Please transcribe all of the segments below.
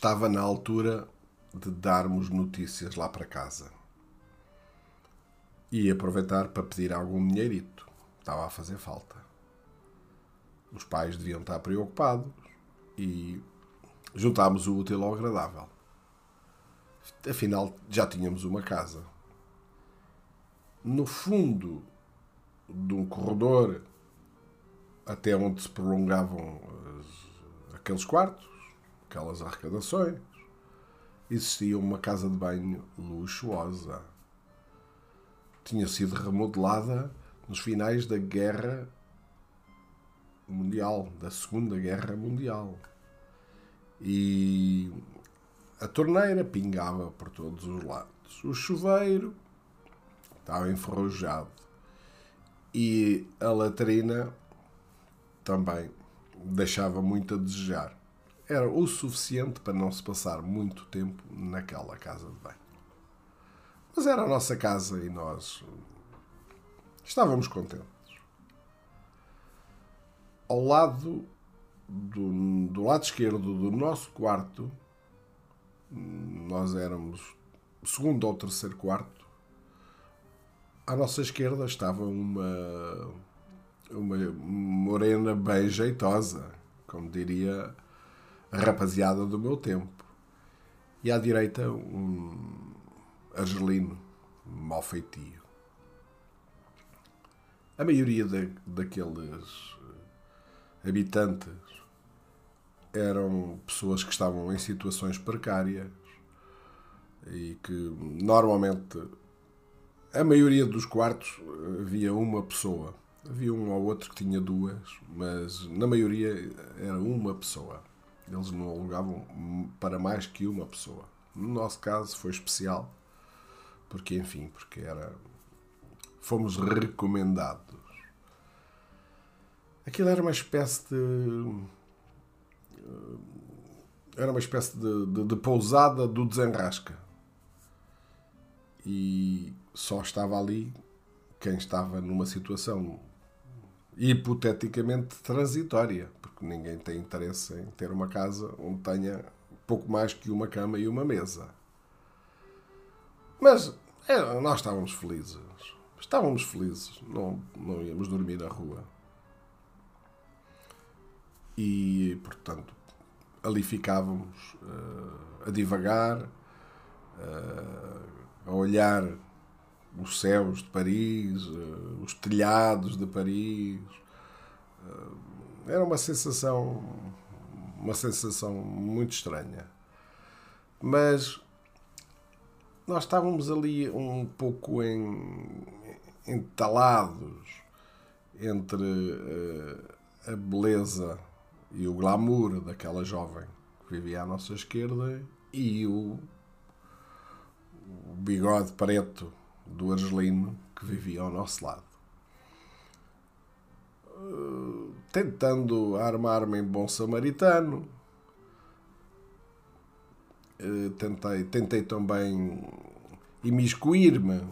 estava na altura de darmos notícias lá para casa. E aproveitar para pedir algum dinheirito. Estava a fazer falta. Os pais deviam estar preocupados e juntámos o útil ao agradável. Afinal, já tínhamos uma casa. No fundo de um corredor até onde se prolongavam aqueles quartos, aquelas arrecadações, existia uma casa de banho luxuosa. Tinha sido remodelada nos finais da Guerra Mundial, da Segunda Guerra Mundial. E a torneira pingava por todos os lados. O chuveiro estava enferrujado. E a latrina também deixava muito a desejar. Era o suficiente para não se passar muito tempo naquela casa de banho. Mas era a nossa casa e nós estávamos contentes. Ao lado do, do lado esquerdo do nosso quarto, nós éramos segundo ou terceiro quarto, à nossa esquerda estava uma uma morena bem jeitosa, como diria rapaziada do meu tempo. E à direita, um argelino, mal feitio. A maioria daqueles habitantes eram pessoas que estavam em situações precárias e que normalmente a maioria dos quartos havia uma pessoa Havia um ou outro que tinha duas, mas na maioria era uma pessoa. Eles não alugavam para mais que uma pessoa. No nosso caso foi especial, porque enfim, porque era fomos recomendados. Aquilo era uma espécie de era uma espécie de, de, de pousada do desenrasca. E só estava ali quem estava numa situação hipoteticamente transitória, porque ninguém tem interesse em ter uma casa onde tenha pouco mais que uma cama e uma mesa. Mas é, nós estávamos felizes. Estávamos felizes. Não, não íamos dormir na rua. E, portanto, ali ficávamos uh, a divagar, uh, a olhar os céus de Paris, uh, os telhados de Paris. Uh, era uma sensação, uma sensação muito estranha. Mas nós estávamos ali um pouco em, entalados entre uh, a beleza e o glamour daquela jovem que vivia à nossa esquerda e o, o bigode preto do argelino que vivia ao nosso lado. Uh, tentando armar-me em bom samaritano, uh, tentei, tentei também imiscuir-me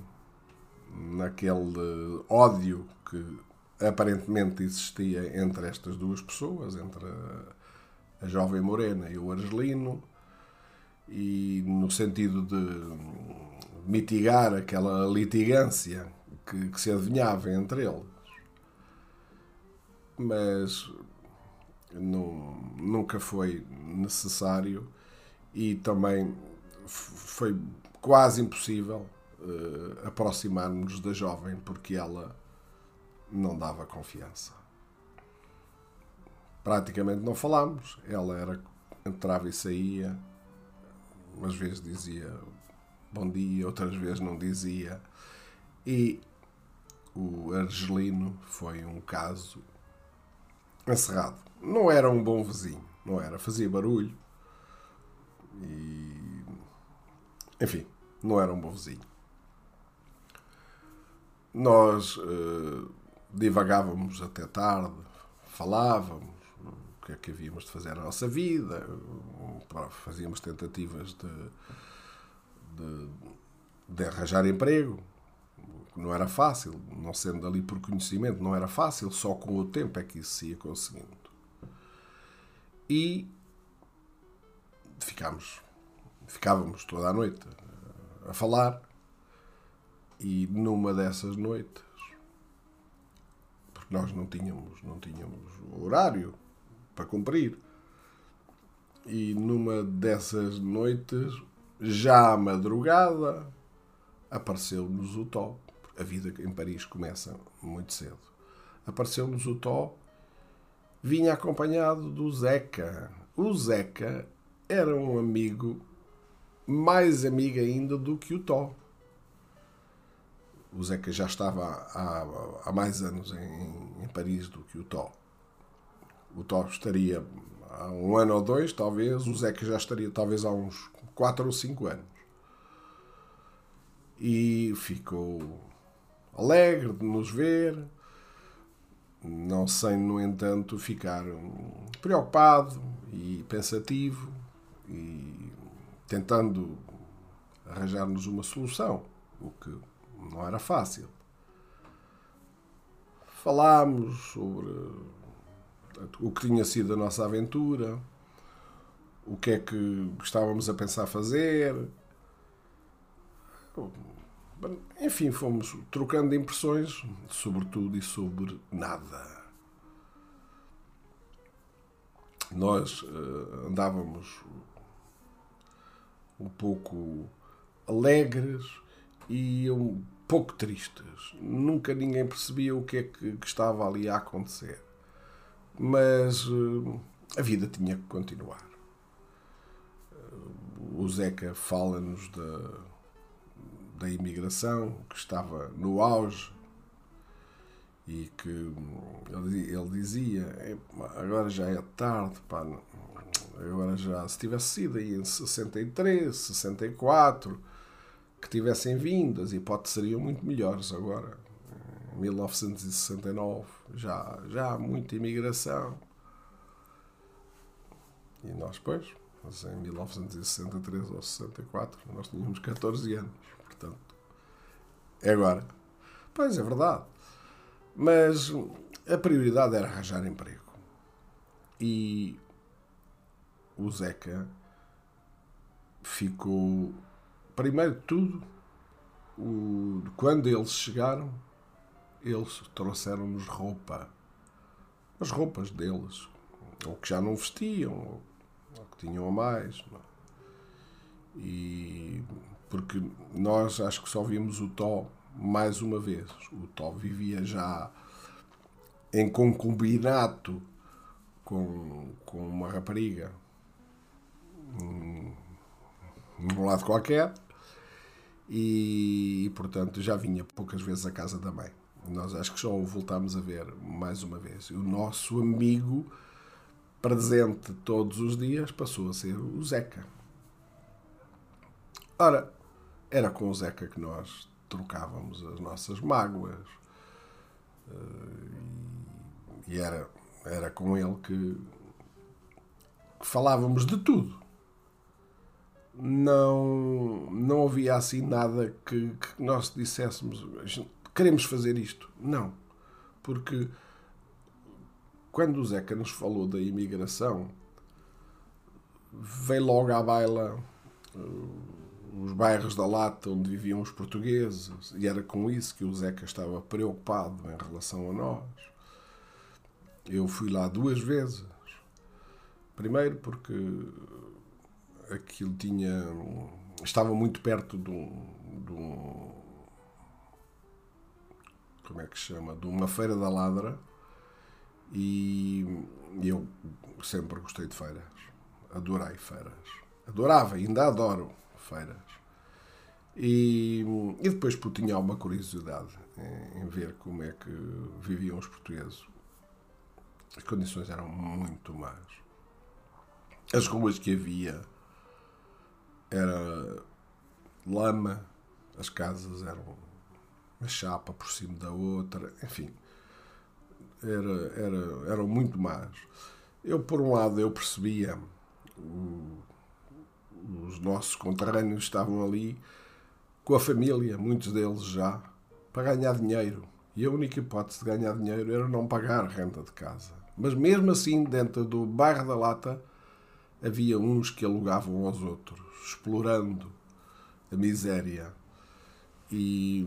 naquele ódio que aparentemente existia entre estas duas pessoas, entre a, a jovem morena e o argelino, e no sentido de mitigar aquela litigância que, que se adivinhava entre eles. Mas não, nunca foi necessário e também foi quase impossível uh, aproximar-nos da jovem porque ela não dava confiança. Praticamente não falámos. Ela era entrava e saía, umas vezes dizia bom dia, outras vezes não dizia. E o Argelino foi um caso encerrado. Não era um bom vizinho, não era, fazia barulho e enfim, não era um bom vizinho. Nós uh, divagávamos até tarde, falávamos o que é que havíamos de fazer na nossa vida, fazíamos tentativas de de, de arranjar emprego. Não era fácil, não sendo ali por conhecimento, não era fácil, só com o tempo é que isso se ia conseguindo. E ficámos, ficávamos toda a noite a falar e numa dessas noites, porque nós não tínhamos, não tínhamos horário para cumprir, e numa dessas noites, já à madrugada, apareceu-nos o Tó. A vida em Paris começa muito cedo. Apareceu-nos o Tó, vinha acompanhado do Zeca. O Zeca era um amigo, mais amigo ainda do que o Tó. O Zeca já estava há, há mais anos em, em Paris do que o Tó. O Tó estaria há um ano ou dois, talvez. O Zeca já estaria talvez há uns quatro ou cinco anos. E ficou alegre de nos ver, não sem, no entanto, ficar preocupado e pensativo e tentando arranjar-nos uma solução, o que não era fácil. Falámos sobre o que tinha sido a nossa aventura, o que é que estávamos a pensar fazer. Enfim, fomos trocando impressões sobre tudo e sobre nada. Nós uh, andávamos um pouco alegres e um pouco tristes. Nunca ninguém percebia o que é que, que estava ali a acontecer. Mas uh, a vida tinha que continuar. O Zeca fala-nos da, da imigração que estava no auge e que ele, ele dizia agora já é tarde pá, agora já se tivesse sido aí em 63 64 que tivessem vindo as hipóteses seriam muito melhores agora 1969, já, já há muita imigração. E nós, pois, em 1963 ou 64, nós tínhamos 14 anos, portanto, é agora. Pois é verdade. Mas a prioridade era arranjar emprego. E o Zeca ficou, primeiro de tudo, o, quando eles chegaram, eles trouxeram-nos roupa. As roupas deles. Ou que já não vestiam, ou, que tinham a mais. É? E porque nós acho que só vimos o Tó mais uma vez. O Tó vivia já em concubinato com, com uma rapariga num lado qualquer e, e, portanto já vinha poucas vezes à casa da mãe. Nós acho que só o voltámos a ver mais uma vez. o nosso amigo presente todos os dias passou a ser o Zeca. Ora, era com o Zeca que nós trocávamos as nossas mágoas. Eh, e era, era com ele que, que falávamos de tudo. Não, não havia assim nada que, que nós disséssemos queremos fazer isto. Não. Porque quando o Zeca nos falou da imigração, veio logo à baila uh, os bairros da Lata onde viviam os portugueses, e era com isso que o Zeca estava preocupado em relação a nós. Eu fui lá duas vezes. Primeiro porque aquilo tinha. estava muito perto de um, de um como é que se chama, de uma feira da ladra e eu sempre gostei de feiras. Adorei feiras. Adorava, ainda adoro feiras. E, e depois tinha alguma curiosidade em, em ver como é que viviam os portugueses. As condições eram muito más. As ruas que havia era lama, as casas eram uma chapa por cima da outra, enfim, era, era, eram muito más. Eu, por um lado, eu percebia o, os nossos conterrâneos estavam ali com a família, muitos deles já, para ganhar dinheiro. E a única hipótese de ganhar dinheiro era não pagar renda de casa. Mas mesmo assim, dentro do bairro da Lata, havia uns que alugavam aos outros, explorando a miséria. E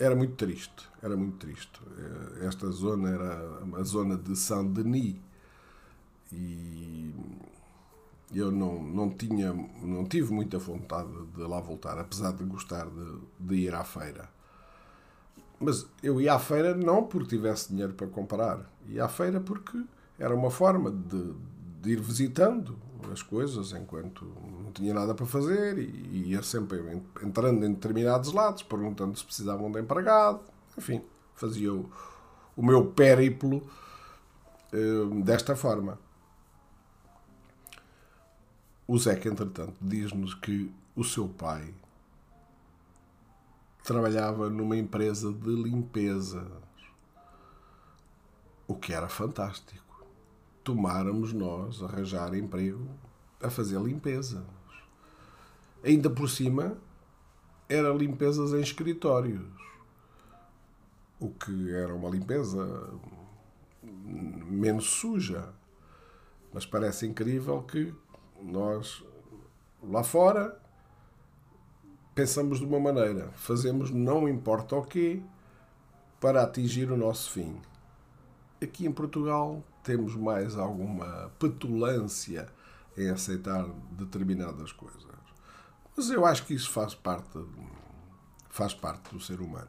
era muito triste, era muito triste. Eh, esta zona era a zona de Saint-Denis e eu não, não tinha, não tive muita vontade de lá voltar, apesar de gostar de, de ir à feira. Mas eu ia à feira não porque tivesse dinheiro para comprar, ia à feira porque era uma forma de, de ir visitando as coisas enquanto não tinha nada para fazer e ia sempre entrando em determinados lados, perguntando se precisavam de empregado. Enfim, fazia o, o meu périplo uh, desta forma. O Zeca, entretanto, diz-nos que o seu pai trabalhava numa empresa de limpeza, o que era fantástico tomáramos nós arranjar emprego a fazer limpeza. Ainda por cima, era limpezas em escritórios. O que era uma limpeza menos suja. Mas parece incrível que nós, lá fora, pensamos de uma maneira, fazemos não importa o quê para atingir o nosso fim. Aqui em Portugal temos mais alguma petulância em aceitar determinadas coisas. Mas eu acho que isso faz parte, faz parte do ser humano.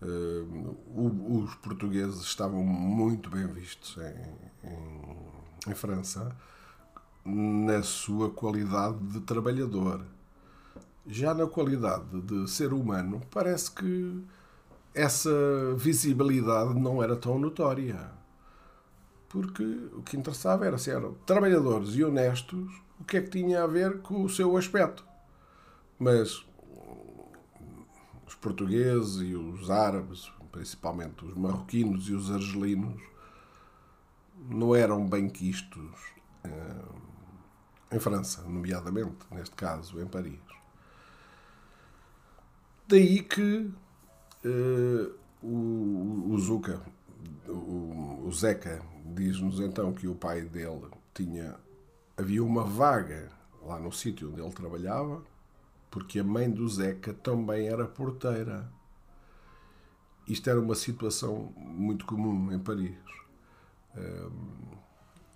Uh, os portugueses estavam muito bem vistos em, em, em França na sua qualidade de trabalhador. Já na qualidade de ser humano, parece que essa visibilidade não era tão notória porque o que interessava era se eram trabalhadores e honestos, o que é que tinha a ver com o seu aspecto. Mas os portugueses e os árabes, principalmente os marroquinos e os argelinos, não eram bem quistos eh, em França, nomeadamente, neste caso, em Paris. Daí que uh, o, o Zuca, o, o Zeca, diz-nos então que o pai dele tinha. Havia uma vaga lá no sítio onde ele trabalhava, porque a mãe do Zeca também era porteira. Isto era uma situação muito comum em Paris.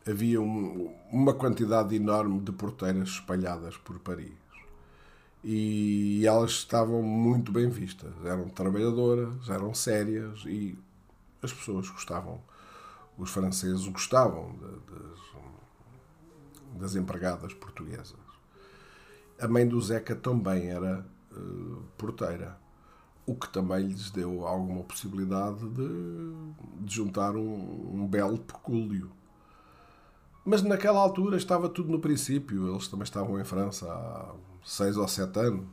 Havia um, uma quantidade enorme de porteiras espalhadas por Paris. E elas estavam muito bem vistas. Eram trabalhadoras, eram sérias e as pessoas gostavam os franceses gostavam das, das empregadas portuguesas. A mãe do Zeca também era uh, porteira, o que também lhes deu alguma possibilidade de, de juntar um, um belo pecúlio. Mas naquela altura estava tudo no princípio, eles também estavam em França há seis ou sete anos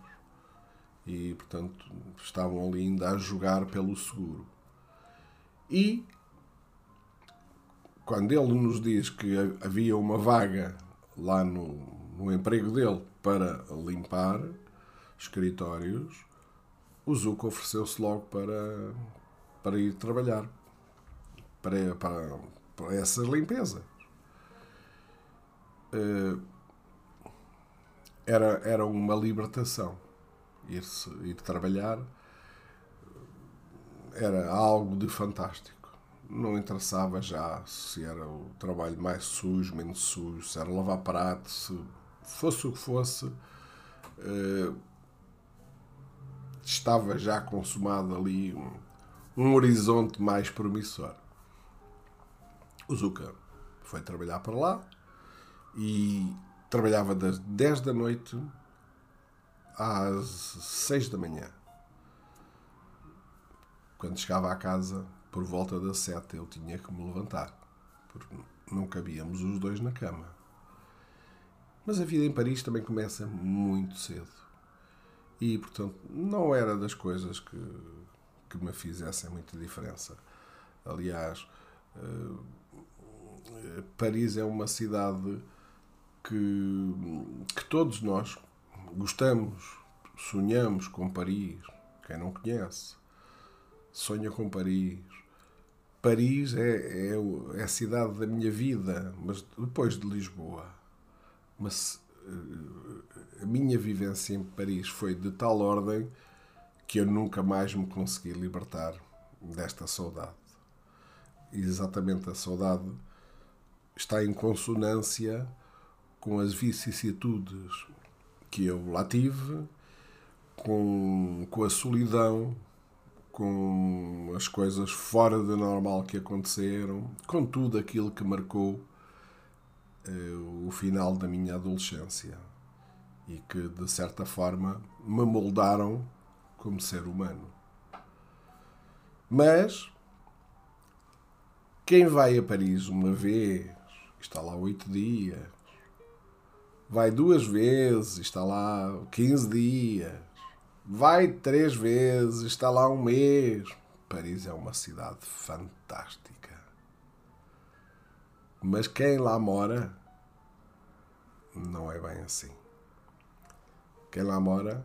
e, portanto, estavam ali ainda a jogar pelo seguro. E quando ele nos diz que havia uma vaga lá no, no emprego dele para limpar escritórios, o Zuko ofereceu-se logo para, para ir trabalhar para, para, para essas limpezas. Eh, era, era uma libertação. Ir, ir trabalhar era algo de fantástico não interessava já se era o trabalho mais sujo, menos sujo, se era lavar prato, se fosse o que fosse, eh, estava já consumado ali um, um horizonte mais promissor. O Zuka foi trabalhar para lá e trabalhava das 10 da noite às 6 da manhã. Quando chegava à casa, por volta das sete eu tinha que me levantar, porque não cabíamos os dois na cama. Mas a vida em Paris também começa muito cedo. E, portanto, não era das coisas que, que me fizessem muita diferença. Aliás, uh, Paris é uma cidade que, que todos nós gostamos, sonhamos com Paris. Quem não conhece, sonha com Paris, Paris é, é, é, a cidade da minha vida, mas depois de Lisboa. Mas eh, a minha vivência em Paris foi de tal ordem que eu nunca mais me consegui libertar desta saudade. Exatamente a saudade está em consonância com as vicissitudes que eu lá tive, com, com a solidão, com as coisas fora do normal que aconteceram, com tudo aquilo que marcou uh, o final da minha adolescência e que, de certa forma, me moldaram como ser humano. Mas quem vai a Paris uma vez, está lá oito dias, vai duas vezes, está lá quinze dias, vai três vezes, está lá um mês. Paris é uma cidade fantástica. Mas quem lá mora não é bem assim. Quem lá mora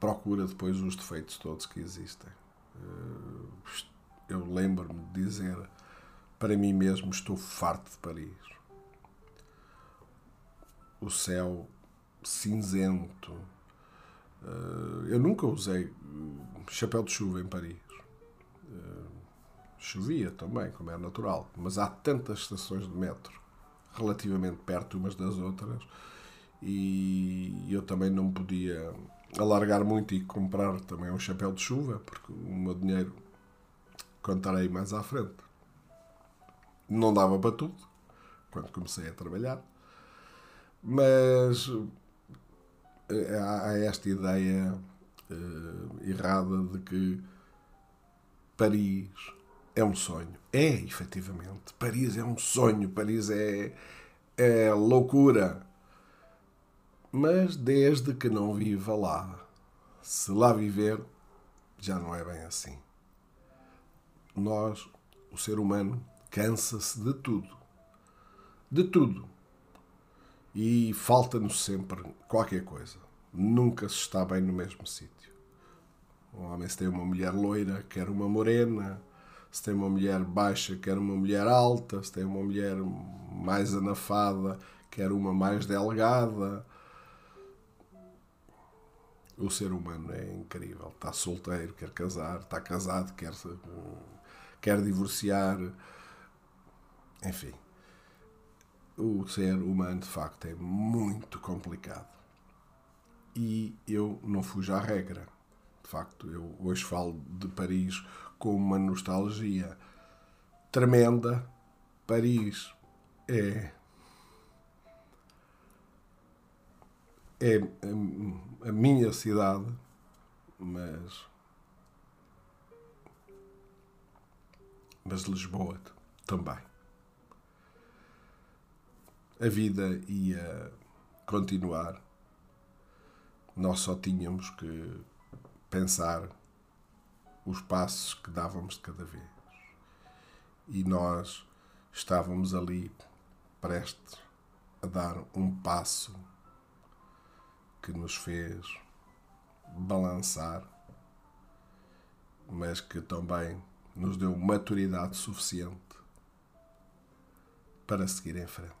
procura depois os defeitos todos que existem. Eh, eu lembro-me de dizer para mim mesmo: estou farto de Paris. O céu cinzento. Eh, eu nunca usei chapéu de chuva em Paris. Eh, chovia também, como é natural, mas há tantas estações de metro relativamente perto umas das outras e eu também não podia alargar muito e comprar também um chapéu de chuva, porque o meu dinheiro contarei mais à frente. Não dava para tudo quando comecei a trabalhar, mas há esta ideia uh, errada de que Paris é um sonho. É, efetivamente. Paris é um sonho. Paris é, é loucura mas desde que não viva lá. Se lá viver, já não é bem assim. Nós, o ser humano, cansa-se de tudo. De tudo. E falta-nos sempre qualquer coisa. Nunca se está bem no mesmo sítio. Um homem, se tem uma mulher loira, quer uma morena. Se tem uma mulher baixa, quer uma mulher alta. Se tem uma mulher mais anafada, quer uma mais delgada o ser humano é incrível. Está solteiro, quer casar, está casado, quer, quer divorciar. Enfim, o ser humano de facto é muito complicado. E eu não fujo à regra. De facto, eu hoje falo de Paris com uma nostalgia tremenda. Paris é é a minha cidade, mas. Mas Lisboa também. A vida ia continuar. Nós só tínhamos que pensar os passos que dávamos de cada vez. E nós estávamos ali prestes a dar um passo que nos fez balançar, mas que também nos deu maturidade suficiente para seguir em frente.